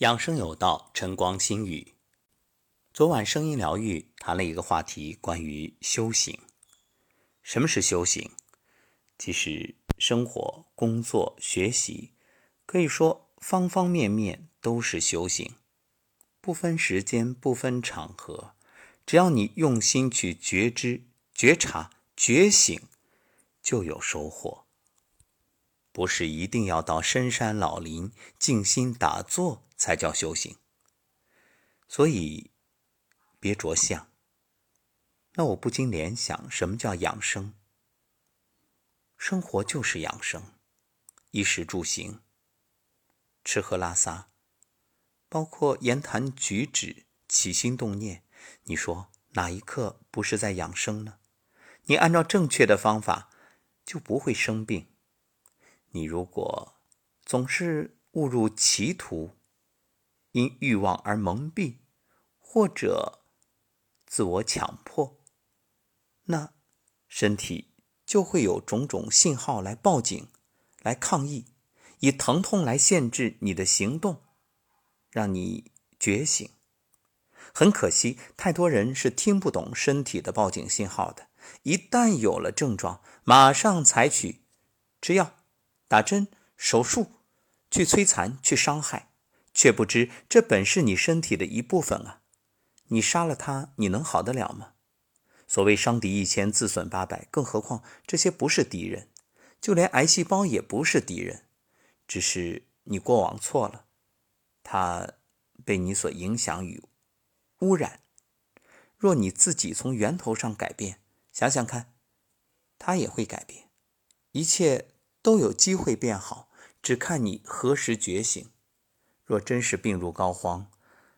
养生有道，晨光心语。昨晚声音疗愈谈了一个话题，关于修行。什么是修行？其实生活、工作、学习，可以说方方面面都是修行。不分时间，不分场合，只要你用心去觉知、觉察、觉醒，就有收获。不是一定要到深山老林静心打坐。才叫修行，所以别着相。那我不禁联想，什么叫养生？生活就是养生，衣食住行、吃喝拉撒，包括言谈举止、起心动念，你说哪一刻不是在养生呢？你按照正确的方法，就不会生病。你如果总是误入歧途，因欲望而蒙蔽，或者自我强迫，那身体就会有种种信号来报警、来抗议，以疼痛来限制你的行动，让你觉醒。很可惜，太多人是听不懂身体的报警信号的。一旦有了症状，马上采取吃药、打针、手术，去摧残、去伤害。却不知这本是你身体的一部分啊！你杀了他，你能好得了吗？所谓伤敌一千，自损八百，更何况这些不是敌人，就连癌细胞也不是敌人，只是你过往错了，它被你所影响与污染。若你自己从源头上改变，想想看，它也会改变，一切都有机会变好，只看你何时觉醒。若真是病入膏肓，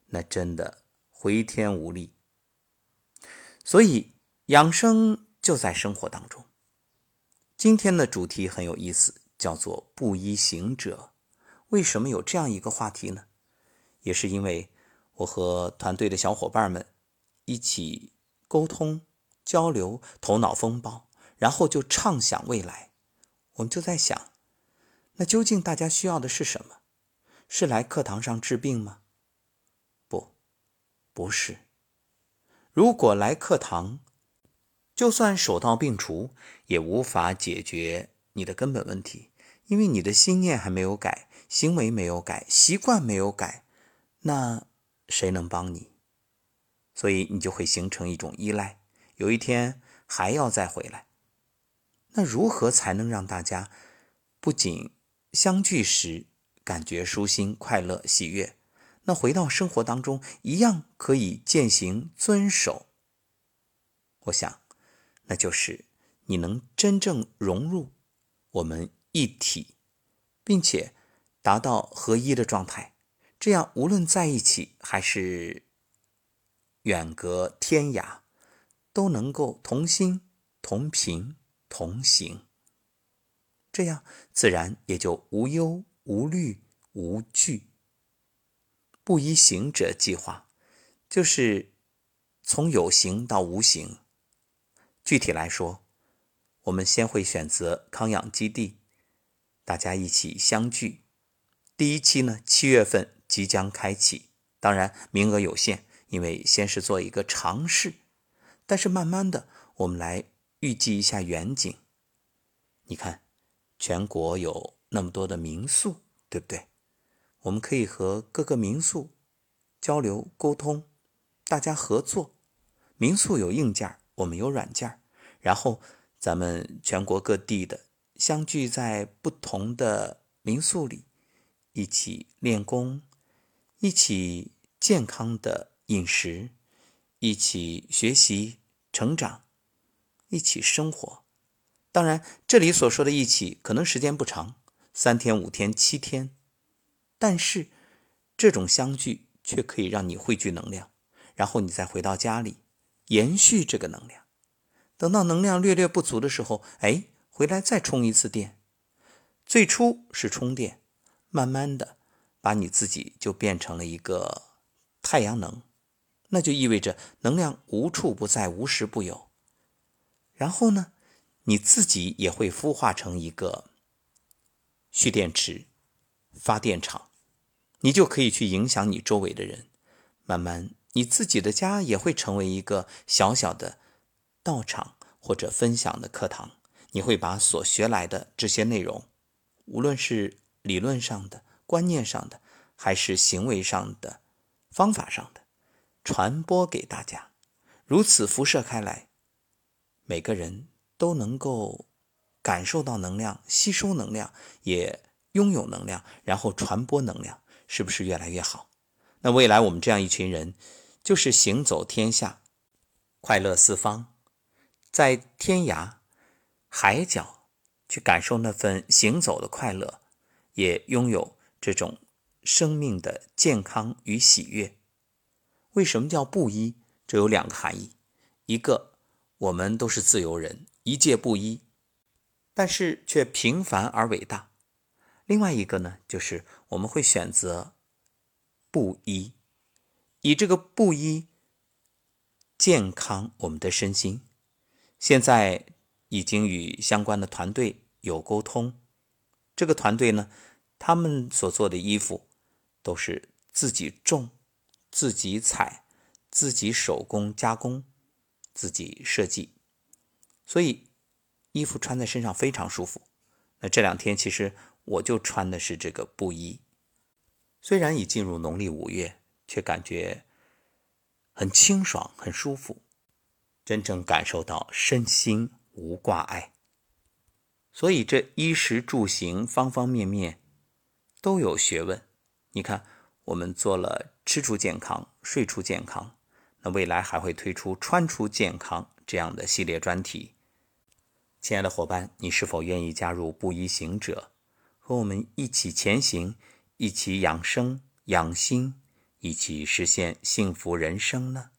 那真的回天无力。所以养生就在生活当中。今天的主题很有意思，叫做“布衣行者”。为什么有这样一个话题呢？也是因为我和团队的小伙伴们一起沟通交流，头脑风暴，然后就畅想未来。我们就在想，那究竟大家需要的是什么？是来课堂上治病吗？不，不是。如果来课堂，就算手到病除，也无法解决你的根本问题，因为你的心念还没有改，行为没有改，习惯没有改，那谁能帮你？所以你就会形成一种依赖，有一天还要再回来。那如何才能让大家不仅相聚时？感觉舒心、快乐、喜悦，那回到生活当中一样可以践行遵守。我想，那就是你能真正融入我们一体，并且达到合一的状态。这样，无论在一起还是远隔天涯，都能够同心、同频、同行。这样，自然也就无忧。无虑无惧，不依行者计划，就是从有形到无形。具体来说，我们先会选择康养基地，大家一起相聚。第一期呢，七月份即将开启，当然名额有限，因为先是做一个尝试。但是慢慢的，我们来预计一下远景。你看，全国有。那么多的民宿，对不对？我们可以和各个民宿交流沟通，大家合作。民宿有硬件，我们有软件，然后咱们全国各地的相聚在不同的民宿里，一起练功，一起健康的饮食，一起学习成长，一起生活。当然，这里所说的一起，可能时间不长。三天、五天、七天，但是这种相聚却可以让你汇聚能量，然后你再回到家里延续这个能量。等到能量略略不足的时候，哎，回来再充一次电。最初是充电，慢慢的把你自己就变成了一个太阳能，那就意味着能量无处不在，无时不有。然后呢，你自己也会孵化成一个。蓄电池、发电厂，你就可以去影响你周围的人，慢慢你自己的家也会成为一个小小的道场或者分享的课堂。你会把所学来的这些内容，无论是理论上的、观念上的，还是行为上的、方法上的，传播给大家，如此辐射开来，每个人都能够感受到能量、吸收能量，也拥有能量，然后传播能量，是不是越来越好？那未来我们这样一群人，就是行走天下，快乐四方，在天涯。海角去感受那份行走的快乐，也拥有这种生命的健康与喜悦。为什么叫布衣？这有两个含义：一个，我们都是自由人，一介布衣，但是却平凡而伟大；另外一个呢，就是我们会选择布衣，以这个布衣健康我们的身心。现在。已经与相关的团队有沟通，这个团队呢，他们所做的衣服都是自己种、自己采、自己手工加工、自己设计，所以衣服穿在身上非常舒服。那这两天其实我就穿的是这个布衣，虽然已进入农历五月，却感觉很清爽、很舒服，真正感受到身心。无挂碍，所以这衣食住行方方面面都有学问。你看，我们做了吃出健康、睡出健康，未来还会推出穿出健康这样的系列专题。亲爱的伙伴，你是否愿意加入布衣行者，和我们一起前行，一起养生养心，一起实现幸福人生呢？